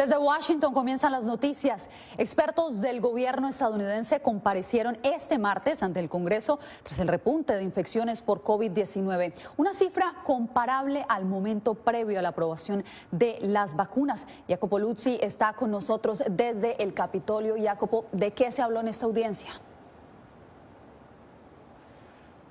Desde Washington comienzan las noticias. Expertos del gobierno estadounidense comparecieron este martes ante el Congreso tras el repunte de infecciones por COVID-19, una cifra comparable al momento previo a la aprobación de las vacunas. Jacopo Luzzi está con nosotros desde el Capitolio. Jacopo, ¿de qué se habló en esta audiencia?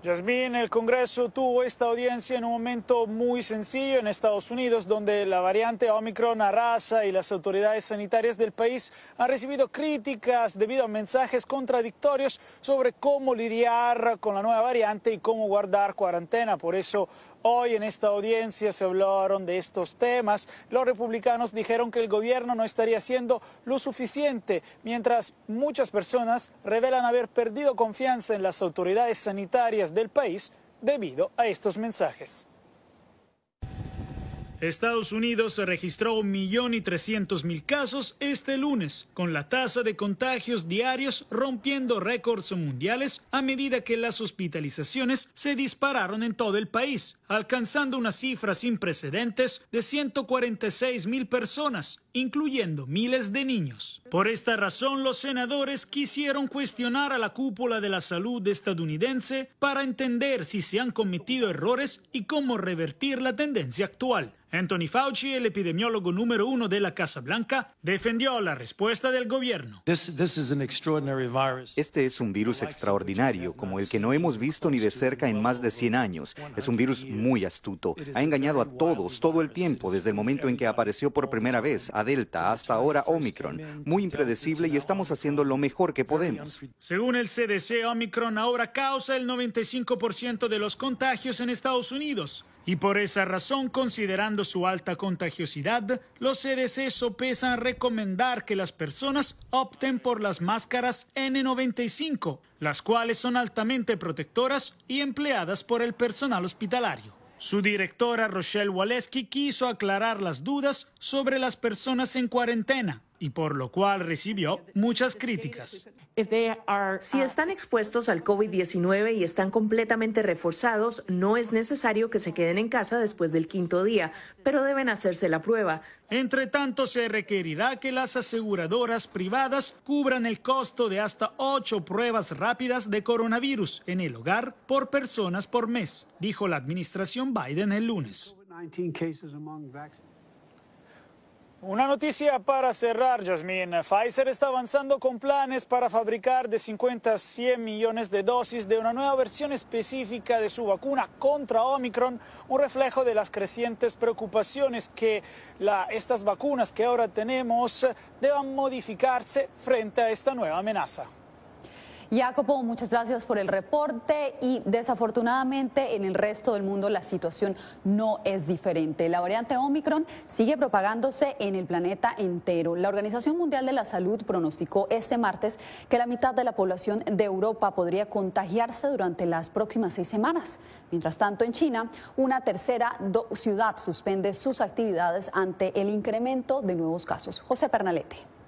Yasmín, el Congreso tuvo esta audiencia en un momento muy sencillo en Estados Unidos, donde la variante Omicron arrasa y las autoridades sanitarias del país han recibido críticas debido a mensajes contradictorios sobre cómo lidiar con la nueva variante y cómo guardar cuarentena. Por eso Hoy en esta audiencia se hablaron de estos temas. Los republicanos dijeron que el gobierno no estaría haciendo lo suficiente, mientras muchas personas revelan haber perdido confianza en las autoridades sanitarias del país debido a estos mensajes. Estados Unidos registró un millón y trescientos mil casos este lunes, con la tasa de contagios diarios rompiendo récords mundiales a medida que las hospitalizaciones se dispararon en todo el país, alcanzando una cifra sin precedentes de 146 mil personas, incluyendo miles de niños. Por esta razón, los senadores quisieron cuestionar a la cúpula de la salud estadounidense para entender si se han cometido errores y cómo revertir la tendencia actual. Anthony Fauci, el epidemiólogo número uno de la Casa Blanca, defendió la respuesta del gobierno. Este es un virus extraordinario, como el que no hemos visto ni de cerca en más de 100 años. Es un virus muy astuto. Ha engañado a todos todo el tiempo, desde el momento en que apareció por primera vez a Delta hasta ahora Omicron. Muy impredecible y estamos haciendo lo mejor que podemos. Según el CDC, Omicron ahora causa el 95% de los contagios en Estados Unidos. Y por esa razón, considerando su alta contagiosidad, los CDC sopesan recomendar que las personas opten por las máscaras N95, las cuales son altamente protectoras y empleadas por el personal hospitalario. Su directora Rochelle Waleski quiso aclarar las dudas sobre las personas en cuarentena y por lo cual recibió muchas críticas. Si están expuestos al COVID-19 y están completamente reforzados, no es necesario que se queden en casa después del quinto día, pero deben hacerse la prueba. Entre tanto, se requerirá que las aseguradoras privadas cubran el costo de hasta ocho pruebas rápidas de coronavirus en el hogar por personas por mes, dijo la administración Biden el lunes. Una noticia para cerrar, Jasmine. Pfizer está avanzando con planes para fabricar de 50 a 100 millones de dosis de una nueva versión específica de su vacuna contra Omicron, un reflejo de las crecientes preocupaciones que estas vacunas que ahora tenemos deban modificarse frente a esta nueva amenaza. Jacopo, muchas gracias por el reporte y desafortunadamente en el resto del mundo la situación no es diferente. La variante Omicron sigue propagándose en el planeta entero. La Organización Mundial de la Salud pronosticó este martes que la mitad de la población de Europa podría contagiarse durante las próximas seis semanas. Mientras tanto, en China, una tercera ciudad suspende sus actividades ante el incremento de nuevos casos. José Pernalete.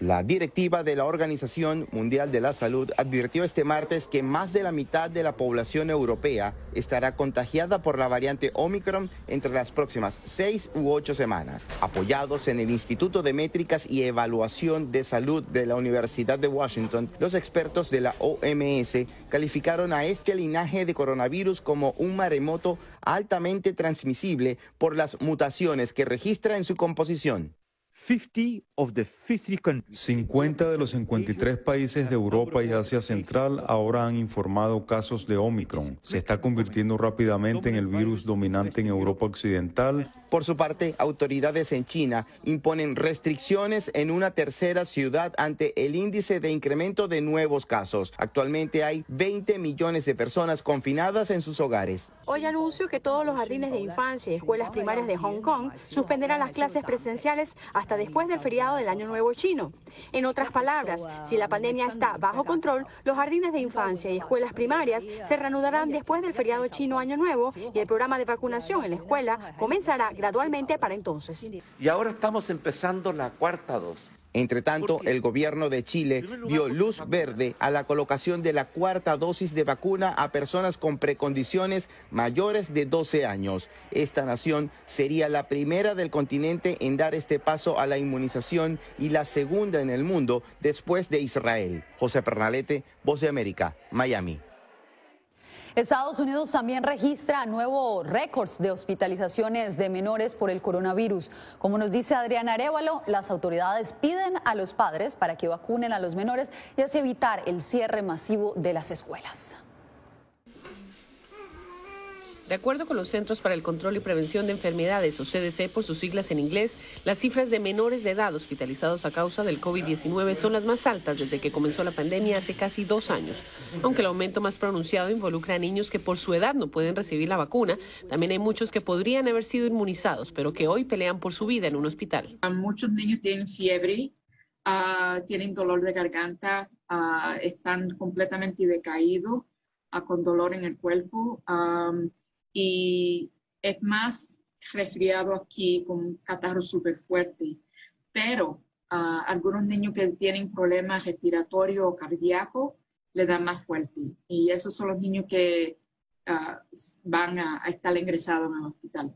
La directiva de la Organización Mundial de la Salud advirtió este martes que más de la mitad de la población europea estará contagiada por la variante Omicron entre las próximas seis u ocho semanas. Apoyados en el Instituto de Métricas y Evaluación de Salud de la Universidad de Washington, los expertos de la OMS calificaron a este linaje de coronavirus como un maremoto altamente transmisible por las mutaciones que registra en su composición. 50 50 de los 53 países de Europa y Asia Central ahora han informado casos de Omicron. Se está convirtiendo rápidamente en el virus dominante en Europa Occidental. Por su parte, autoridades en China imponen restricciones en una tercera ciudad ante el índice de incremento de nuevos casos. Actualmente hay 20 millones de personas confinadas en sus hogares. Hoy anuncio que todos los jardines de infancia y escuelas primarias de Hong Kong suspenderán las clases presenciales hasta después del feriado del Año Nuevo Chino. En otras palabras, si la pandemia está bajo control, los jardines de infancia y escuelas primarias se reanudarán después del feriado chino Año Nuevo y el programa de vacunación en la escuela comenzará gradualmente para entonces. Y ahora estamos empezando la cuarta dosis. Entre tanto, el gobierno de Chile dio luz verde a la colocación de la cuarta dosis de vacuna a personas con precondiciones mayores de 12 años. Esta nación sería la primera del continente en dar este paso a la inmunización y la segunda en el mundo después de Israel. José Pernalete, Voz de América, Miami. Estados Unidos también registra nuevos récords de hospitalizaciones de menores por el coronavirus. Como nos dice Adriana Arevalo, las autoridades piden a los padres para que vacunen a los menores y así evitar el cierre masivo de las escuelas. De acuerdo con los Centros para el Control y Prevención de Enfermedades, o CDC por sus siglas en inglés, las cifras de menores de edad hospitalizados a causa del COVID-19 son las más altas desde que comenzó la pandemia hace casi dos años. Aunque el aumento más pronunciado involucra a niños que por su edad no pueden recibir la vacuna, también hay muchos que podrían haber sido inmunizados, pero que hoy pelean por su vida en un hospital. Muchos niños tienen fiebre, uh, tienen dolor de garganta, uh, están completamente decaídos, uh, con dolor en el cuerpo. Um, y es más resfriado aquí con un catarro súper fuerte. Pero a algunos niños que tienen problemas respiratorios o cardíacos le dan más fuerte. Y esos son los niños que ah, van a, a estar ingresados en el hospital.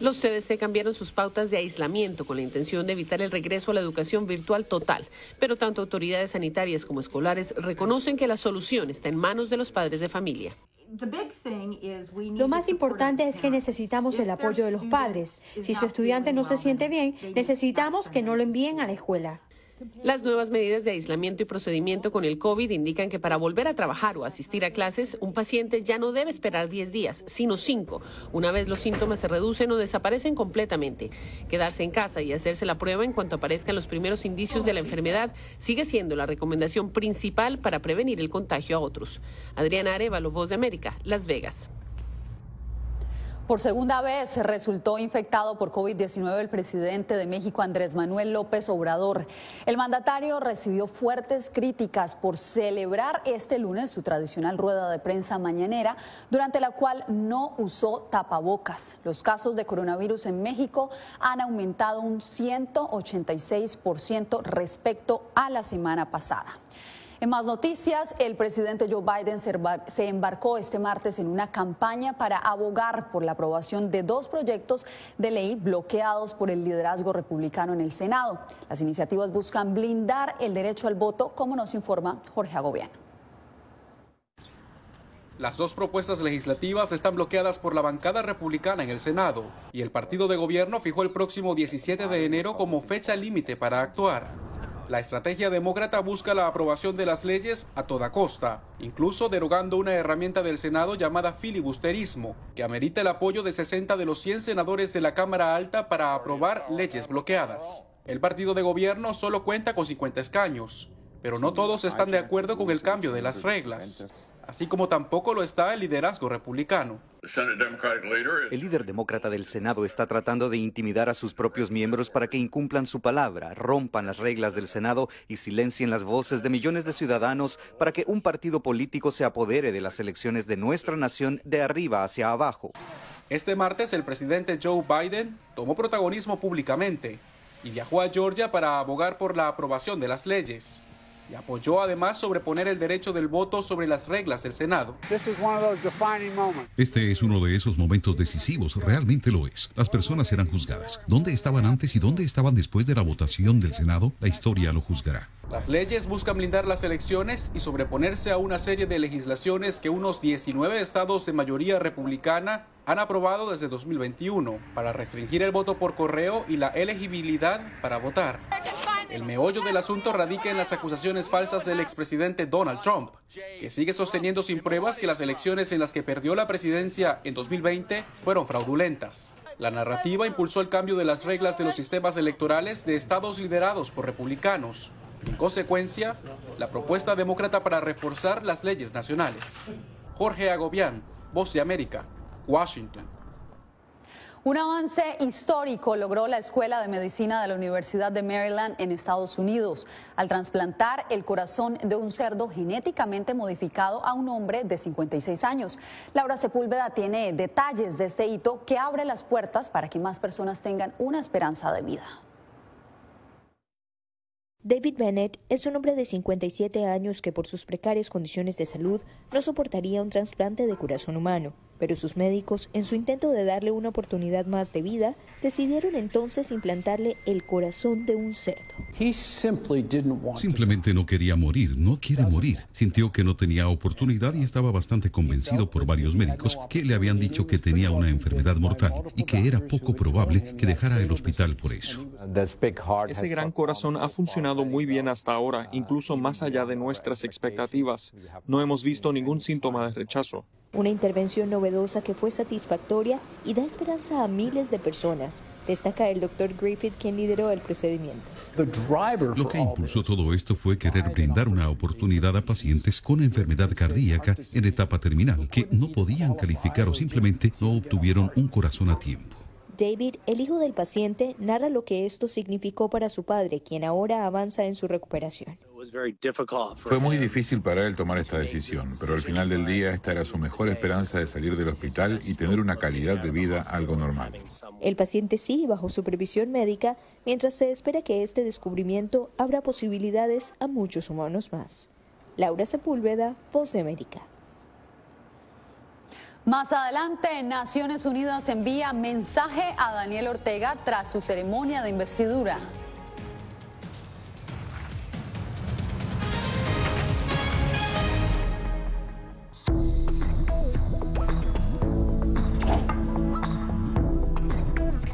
Los CDC cambiaron sus pautas de aislamiento con la intención de evitar el regreso a la educación virtual total, pero tanto autoridades sanitarias como escolares reconocen que la solución está en manos de los padres de familia. Lo más importante es que necesitamos el apoyo de los padres. Si su estudiante no se siente bien, necesitamos que no lo envíen a la escuela. Las nuevas medidas de aislamiento y procedimiento con el COVID indican que para volver a trabajar o asistir a clases, un paciente ya no debe esperar 10 días, sino 5, una vez los síntomas se reducen o desaparecen completamente. Quedarse en casa y hacerse la prueba en cuanto aparezcan los primeros indicios de la enfermedad sigue siendo la recomendación principal para prevenir el contagio a otros. Adriana Arevalo, Voz de América, Las Vegas. Por segunda vez resultó infectado por COVID-19 el presidente de México, Andrés Manuel López Obrador. El mandatario recibió fuertes críticas por celebrar este lunes su tradicional rueda de prensa mañanera, durante la cual no usó tapabocas. Los casos de coronavirus en México han aumentado un 186% respecto a la semana pasada. En más noticias, el presidente Joe Biden se embarcó este martes en una campaña para abogar por la aprobación de dos proyectos de ley bloqueados por el liderazgo republicano en el Senado. Las iniciativas buscan blindar el derecho al voto, como nos informa Jorge Agobiano. Las dos propuestas legislativas están bloqueadas por la bancada republicana en el Senado y el partido de gobierno fijó el próximo 17 de enero como fecha límite para actuar. La estrategia demócrata busca la aprobación de las leyes a toda costa, incluso derogando una herramienta del Senado llamada filibusterismo, que amerita el apoyo de 60 de los 100 senadores de la Cámara Alta para aprobar leyes bloqueadas. El partido de gobierno solo cuenta con 50 escaños, pero no todos están de acuerdo con el cambio de las reglas así como tampoco lo está el liderazgo republicano. El líder demócrata del Senado está tratando de intimidar a sus propios miembros para que incumplan su palabra, rompan las reglas del Senado y silencien las voces de millones de ciudadanos para que un partido político se apodere de las elecciones de nuestra nación de arriba hacia abajo. Este martes el presidente Joe Biden tomó protagonismo públicamente y viajó a Georgia para abogar por la aprobación de las leyes y apoyó además sobreponer el derecho del voto sobre las reglas del Senado. Este es uno de esos momentos decisivos, realmente lo es. Las personas serán juzgadas. ¿Dónde estaban antes y dónde estaban después de la votación del Senado? La historia lo juzgará. Las leyes buscan blindar las elecciones y sobreponerse a una serie de legislaciones que unos 19 estados de mayoría republicana han aprobado desde 2021 para restringir el voto por correo y la elegibilidad para votar. El meollo del asunto radica en las acusaciones falsas del expresidente Donald Trump, que sigue sosteniendo sin pruebas que las elecciones en las que perdió la presidencia en 2020 fueron fraudulentas. La narrativa impulsó el cambio de las reglas de los sistemas electorales de estados liderados por republicanos. En consecuencia, la propuesta demócrata para reforzar las leyes nacionales. Jorge Agobián, Voz de América, Washington. Un avance histórico logró la Escuela de Medicina de la Universidad de Maryland en Estados Unidos al trasplantar el corazón de un cerdo genéticamente modificado a un hombre de 56 años. Laura Sepúlveda tiene detalles de este hito que abre las puertas para que más personas tengan una esperanza de vida. David Bennett es un hombre de 57 años que por sus precarias condiciones de salud no soportaría un trasplante de corazón humano pero sus médicos, en su intento de darle una oportunidad más de vida, decidieron entonces implantarle el corazón de un cerdo. Simplemente no quería morir, no quiere morir. Sintió que no tenía oportunidad y estaba bastante convencido por varios médicos que le habían dicho que tenía una enfermedad mortal y que era poco probable que dejara el hospital por eso. Ese gran corazón ha funcionado muy bien hasta ahora, incluso más allá de nuestras expectativas. No hemos visto ningún síntoma de rechazo. Una intervención novedosa que fue satisfactoria y da esperanza a miles de personas, destaca el doctor Griffith, quien lideró el procedimiento. Lo que impulsó todo esto fue querer brindar una oportunidad a pacientes con enfermedad cardíaca en etapa terminal que no podían calificar o simplemente no obtuvieron un corazón a tiempo. David, el hijo del paciente, narra lo que esto significó para su padre, quien ahora avanza en su recuperación. Fue muy difícil para él tomar esta decisión, pero al final del día esta era su mejor esperanza de salir del hospital y tener una calidad de vida algo normal. El paciente sigue bajo supervisión médica mientras se espera que este descubrimiento abra posibilidades a muchos humanos más. Laura Sepúlveda, Voz de América. Más adelante, Naciones Unidas envía mensaje a Daniel Ortega tras su ceremonia de investidura.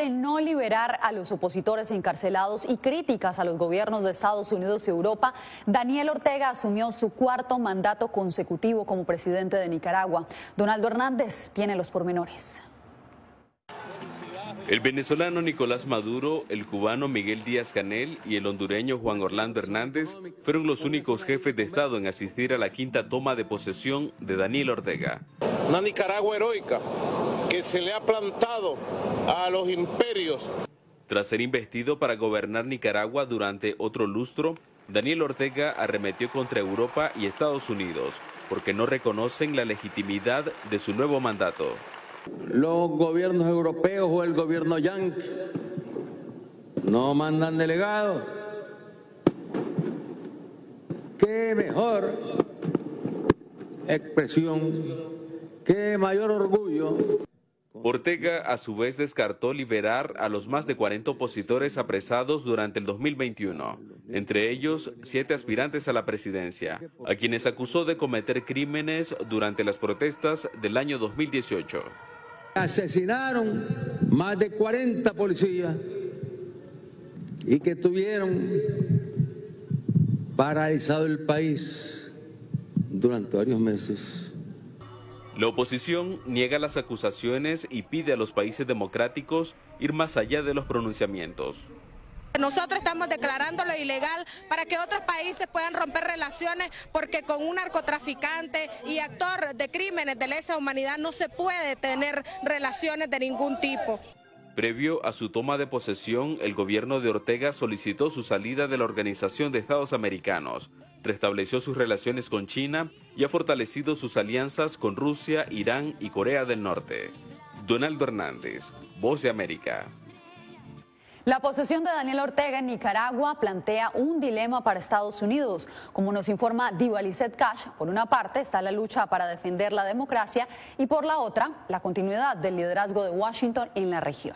De no liberar a los opositores encarcelados y críticas a los gobiernos de Estados Unidos y Europa, Daniel Ortega asumió su cuarto mandato consecutivo como presidente de Nicaragua. Donaldo Hernández tiene los pormenores. El venezolano Nicolás Maduro, el cubano Miguel Díaz Canel y el hondureño Juan Orlando Hernández fueron los únicos jefes de Estado en asistir a la quinta toma de posesión de Daniel Ortega. una Nicaragua heroica que se le ha plantado a los imperios. Tras ser investido para gobernar Nicaragua durante otro lustro, Daniel Ortega arremetió contra Europa y Estados Unidos porque no reconocen la legitimidad de su nuevo mandato. Los gobiernos europeos o el gobierno yankee no mandan delegados. Qué mejor expresión, qué mayor orgullo Ortega a su vez descartó liberar a los más de 40 opositores apresados durante el 2021, entre ellos siete aspirantes a la presidencia, a quienes acusó de cometer crímenes durante las protestas del año 2018. Asesinaron más de 40 policías y que tuvieron paralizado el país durante varios meses. La oposición niega las acusaciones y pide a los países democráticos ir más allá de los pronunciamientos. Nosotros estamos declarándolo ilegal para que otros países puedan romper relaciones porque con un narcotraficante y actor de crímenes de lesa humanidad no se puede tener relaciones de ningún tipo. Previo a su toma de posesión, el gobierno de Ortega solicitó su salida de la Organización de Estados Americanos, restableció sus relaciones con China y ha fortalecido sus alianzas con Rusia, Irán y Corea del Norte. Donaldo Hernández, Voz de América. La posesión de Daniel Ortega en Nicaragua plantea un dilema para Estados Unidos. Como nos informa Diva Cash, por una parte está la lucha para defender la democracia y por la otra, la continuidad del liderazgo de Washington en la región.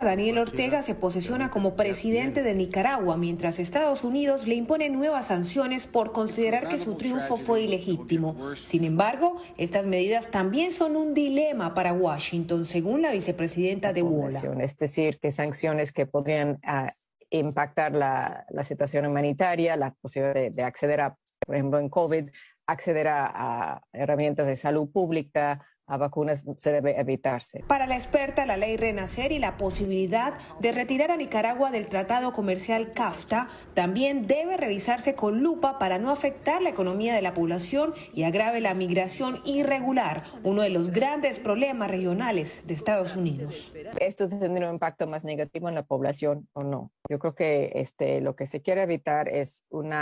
Daniel Ortega se posesiona como presidente de Nicaragua, mientras Estados Unidos le impone nuevas sanciones por considerar que su triunfo fue ilegítimo. Sin embargo, estas medidas también son un dilema para Washington, según la vicepresidenta de WOLA. Es decir, que sanciones que podrían ah, impactar la, situación humanitaria, la posibilidad de, acceder a, por ejemplo, en COVID, acceder a herramientas de salud pública, a vacunas se debe evitarse. Para la experta, la ley Renacer y la posibilidad de retirar a Nicaragua del Tratado Comercial CAFTA también debe revisarse con lupa para no afectar la economía de la población y agrave la migración irregular, uno de los grandes problemas regionales de Estados Unidos. ¿Esto tendrá un impacto más negativo en la población o no? Yo creo que este, lo que se quiere evitar es un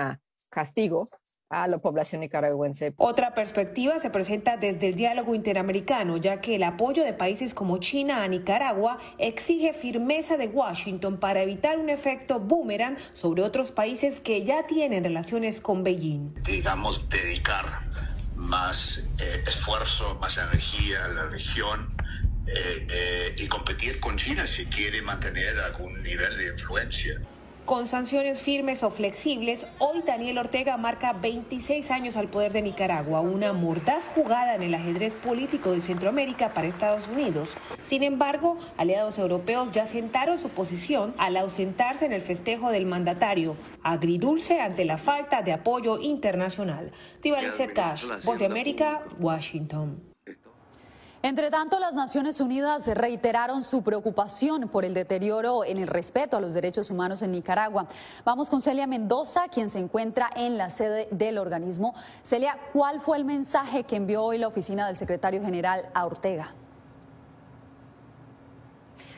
castigo a la población nicaragüense. Otra perspectiva se presenta desde el diálogo interamericano, ya que el apoyo de países como China a Nicaragua exige firmeza de Washington para evitar un efecto boomerang sobre otros países que ya tienen relaciones con Beijing. Digamos, dedicar más eh, esfuerzo, más energía a la región eh, eh, y competir con China si quiere mantener algún nivel de influencia. Con sanciones firmes o flexibles, hoy Daniel Ortega marca 26 años al poder de Nicaragua, una mordaz jugada en el ajedrez político de Centroamérica para Estados Unidos. Sin embargo, aliados europeos ya sentaron su posición al ausentarse en el festejo del mandatario, agridulce ante la falta de apoyo internacional. Tibalicer Cash, Voz de América, Washington. Entre tanto, las Naciones Unidas reiteraron su preocupación por el deterioro en el respeto a los derechos humanos en Nicaragua. Vamos con Celia Mendoza, quien se encuentra en la sede del organismo. Celia, ¿cuál fue el mensaje que envió hoy la oficina del secretario general a Ortega?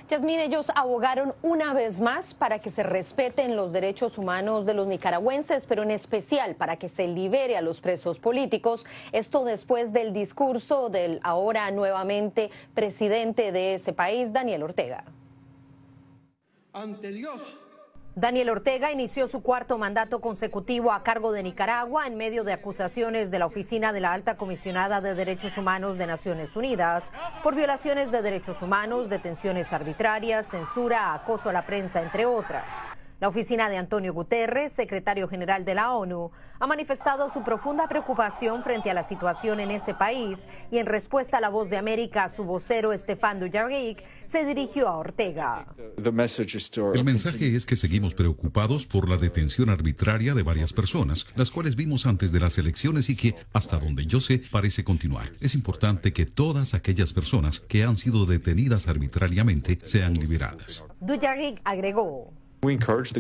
Yasmín, ellos abogaron una vez más para que se respeten los derechos humanos de los nicaragüenses, pero en especial para que se libere a los presos políticos. Esto después del discurso del ahora nuevamente presidente de ese país, Daniel Ortega. Ante Dios Daniel Ortega inició su cuarto mandato consecutivo a cargo de Nicaragua en medio de acusaciones de la Oficina de la Alta Comisionada de Derechos Humanos de Naciones Unidas por violaciones de derechos humanos, detenciones arbitrarias, censura, acoso a la prensa, entre otras. La oficina de Antonio Guterres, secretario general de la ONU, ha manifestado su profunda preocupación frente a la situación en ese país y en respuesta a la voz de América, su vocero Estefan Dujarric se dirigió a Ortega. El mensaje es que seguimos preocupados por la detención arbitraria de varias personas, las cuales vimos antes de las elecciones y que, hasta donde yo sé, parece continuar. Es importante que todas aquellas personas que han sido detenidas arbitrariamente sean liberadas. Dujarric agregó.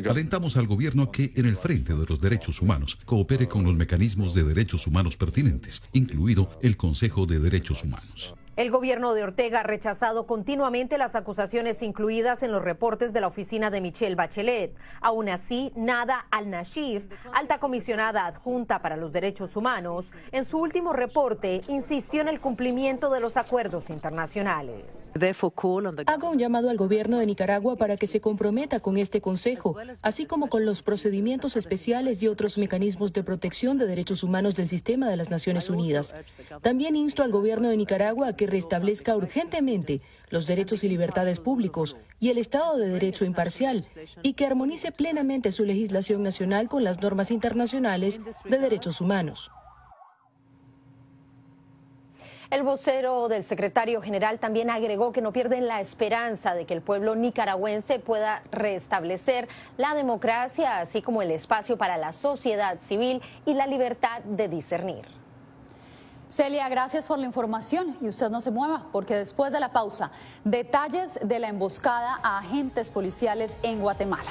Alentamos al gobierno que, en el frente de los derechos humanos, coopere con los mecanismos de derechos humanos pertinentes, incluido el Consejo de Derechos Humanos. El gobierno de Ortega ha rechazado continuamente las acusaciones incluidas en los reportes de la oficina de Michelle Bachelet. Aún así, Nada al-Nashif, alta comisionada adjunta para los derechos humanos, en su último reporte insistió en el cumplimiento de los acuerdos internacionales. Hago un llamado al gobierno de Nicaragua para que se comprometa con este Consejo, así como con los procedimientos especiales y otros mecanismos de protección de derechos humanos del sistema de las Naciones Unidas. También insto al gobierno de Nicaragua a que restablezca urgentemente los derechos y libertades públicos y el Estado de Derecho imparcial y que armonice plenamente su legislación nacional con las normas internacionales de derechos humanos. El vocero del secretario general también agregó que no pierden la esperanza de que el pueblo nicaragüense pueda restablecer la democracia, así como el espacio para la sociedad civil y la libertad de discernir. Celia, gracias por la información y usted no se mueva porque después de la pausa, detalles de la emboscada a agentes policiales en Guatemala.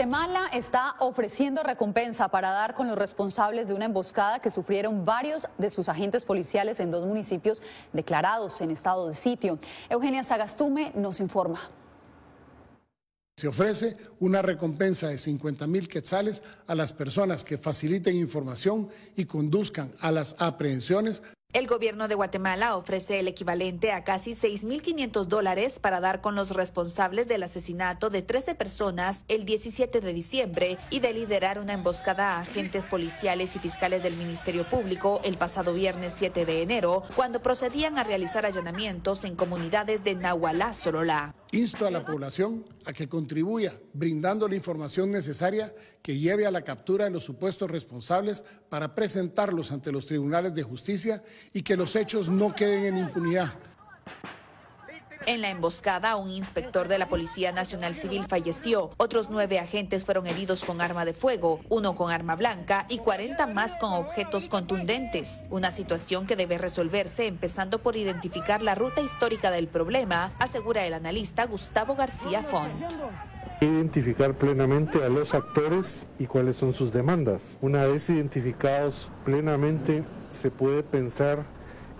Guatemala está ofreciendo recompensa para dar con los responsables de una emboscada que sufrieron varios de sus agentes policiales en dos municipios declarados en estado de sitio. Eugenia Sagastume nos informa. Se ofrece una recompensa de 50 mil quetzales a las personas que faciliten información y conduzcan a las aprehensiones el gobierno de Guatemala ofrece el equivalente a casi 6.500 dólares para dar con los responsables del asesinato de 13 personas el 17 de diciembre y de liderar una emboscada a agentes policiales y fiscales del Ministerio Público el pasado viernes 7 de enero, cuando procedían a realizar allanamientos en comunidades de Nahualá, Sololá. Insto a la población a que contribuya brindando la información necesaria que lleve a la captura de los supuestos responsables para presentarlos ante los tribunales de justicia y que los hechos no queden en impunidad. En la emboscada, un inspector de la Policía Nacional Civil falleció. Otros nueve agentes fueron heridos con arma de fuego, uno con arma blanca y 40 más con objetos contundentes. Una situación que debe resolverse empezando por identificar la ruta histórica del problema, asegura el analista Gustavo García Font identificar plenamente a los actores y cuáles son sus demandas. Una vez identificados plenamente, se puede pensar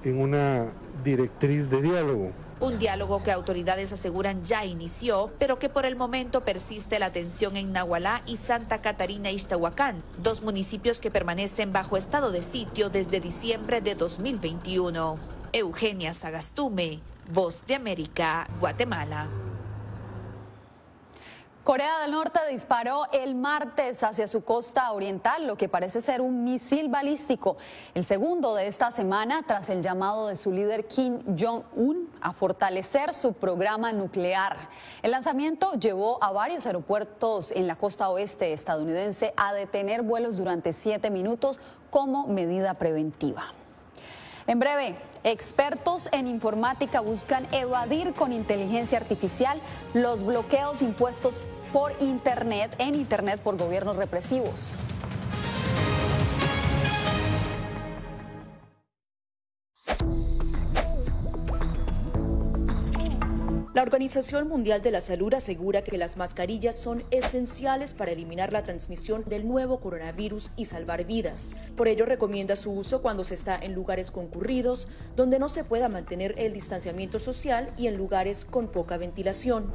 en una directriz de diálogo Un diálogo que autoridades aseguran ya inició, pero que por el momento persiste la tensión en Nahualá y Santa Catarina Ixtahuacán, dos municipios que permanecen bajo estado de sitio desde diciembre de 2021. Eugenia Sagastume, Voz de América, Guatemala. Corea del Norte disparó el martes hacia su costa oriental lo que parece ser un misil balístico, el segundo de esta semana tras el llamado de su líder Kim Jong-un a fortalecer su programa nuclear. El lanzamiento llevó a varios aeropuertos en la costa oeste estadounidense a detener vuelos durante siete minutos como medida preventiva. En breve, expertos en informática buscan evadir con inteligencia artificial los bloqueos impuestos por Internet, en Internet por gobiernos represivos. La Organización Mundial de la Salud asegura que las mascarillas son esenciales para eliminar la transmisión del nuevo coronavirus y salvar vidas. Por ello recomienda su uso cuando se está en lugares concurridos, donde no se pueda mantener el distanciamiento social y en lugares con poca ventilación.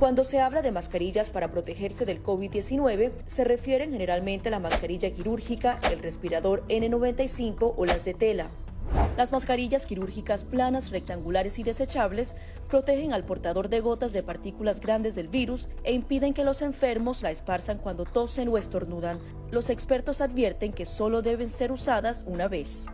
Cuando se habla de mascarillas para protegerse del COVID-19, se refieren generalmente a la mascarilla quirúrgica, el respirador N95 o las de tela. Las mascarillas quirúrgicas planas, rectangulares y desechables protegen al portador de gotas de partículas grandes del virus e impiden que los enfermos la esparzan cuando tosen o estornudan. Los expertos advierten que solo deben ser usadas una vez.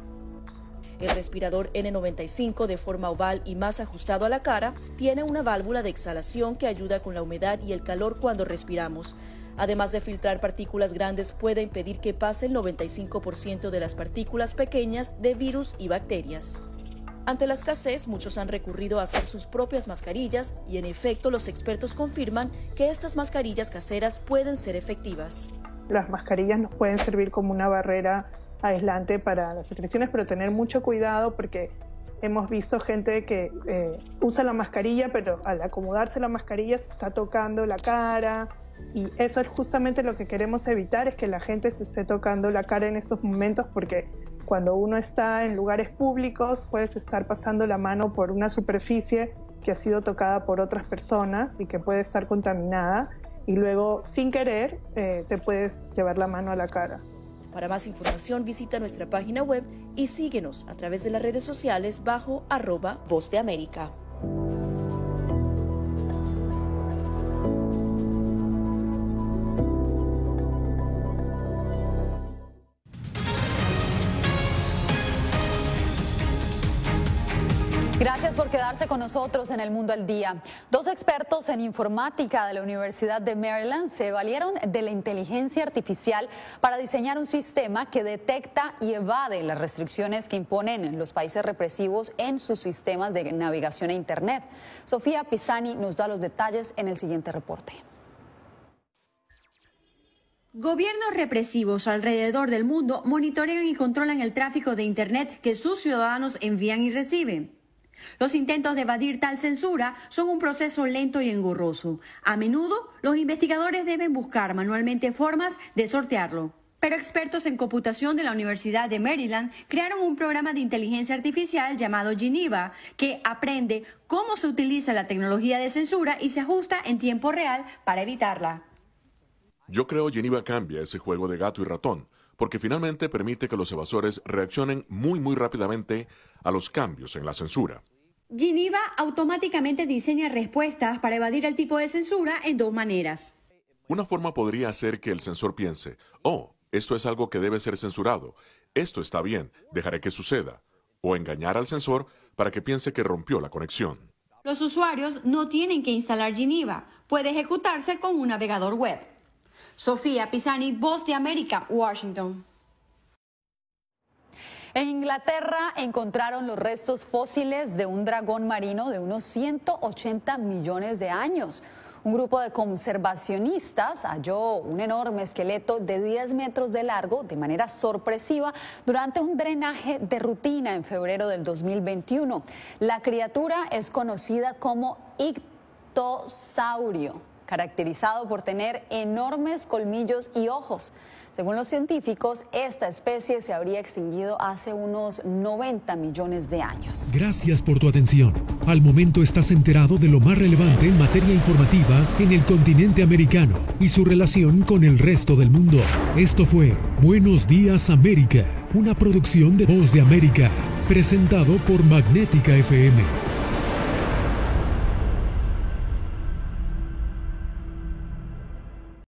El respirador N95 de forma oval y más ajustado a la cara tiene una válvula de exhalación que ayuda con la humedad y el calor cuando respiramos. Además de filtrar partículas grandes, puede impedir que pase el 95% de las partículas pequeñas de virus y bacterias. Ante la escasez, muchos han recurrido a hacer sus propias mascarillas y en efecto los expertos confirman que estas mascarillas caseras pueden ser efectivas. Las mascarillas nos pueden servir como una barrera aislante para las secreciones, pero tener mucho cuidado porque hemos visto gente que eh, usa la mascarilla, pero al acomodarse la mascarilla se está tocando la cara, y eso es justamente lo que queremos evitar, es que la gente se esté tocando la cara en estos momentos porque cuando uno está en lugares públicos puedes estar pasando la mano por una superficie que ha sido tocada por otras personas y que puede estar contaminada y luego sin querer eh, te puedes llevar la mano a la cara. Para más información visita nuestra página web y síguenos a través de las redes sociales bajo arroba Voz de América. Quedarse con nosotros en el Mundo al Día. Dos expertos en informática de la Universidad de Maryland se valieron de la inteligencia artificial para diseñar un sistema que detecta y evade las restricciones que imponen los países represivos en sus sistemas de navegación e Internet. Sofía Pisani nos da los detalles en el siguiente reporte. Gobiernos represivos alrededor del mundo monitorean y controlan el tráfico de Internet que sus ciudadanos envían y reciben. Los intentos de evadir tal censura son un proceso lento y engorroso. A menudo, los investigadores deben buscar manualmente formas de sortearlo. Pero expertos en computación de la Universidad de Maryland crearon un programa de inteligencia artificial llamado Geneva, que aprende cómo se utiliza la tecnología de censura y se ajusta en tiempo real para evitarla. Yo creo Geneva cambia ese juego de gato y ratón, porque finalmente permite que los evasores reaccionen muy muy rápidamente a los cambios en la censura. Geneva automáticamente diseña respuestas para evadir el tipo de censura en dos maneras. Una forma podría ser que el censor piense, oh, esto es algo que debe ser censurado, esto está bien, dejaré que suceda, o engañar al censor para que piense que rompió la conexión. Los usuarios no tienen que instalar Geneva, puede ejecutarse con un navegador web. Sofía Pisani, Voz de América, Washington. En Inglaterra encontraron los restos fósiles de un dragón marino de unos 180 millones de años. Un grupo de conservacionistas halló un enorme esqueleto de 10 metros de largo de manera sorpresiva durante un drenaje de rutina en febrero del 2021. La criatura es conocida como ictosaurio caracterizado por tener enormes colmillos y ojos. Según los científicos, esta especie se habría extinguido hace unos 90 millones de años. Gracias por tu atención. Al momento estás enterado de lo más relevante en materia informativa en el continente americano y su relación con el resto del mundo. Esto fue Buenos Días América, una producción de Voz de América, presentado por Magnética FM.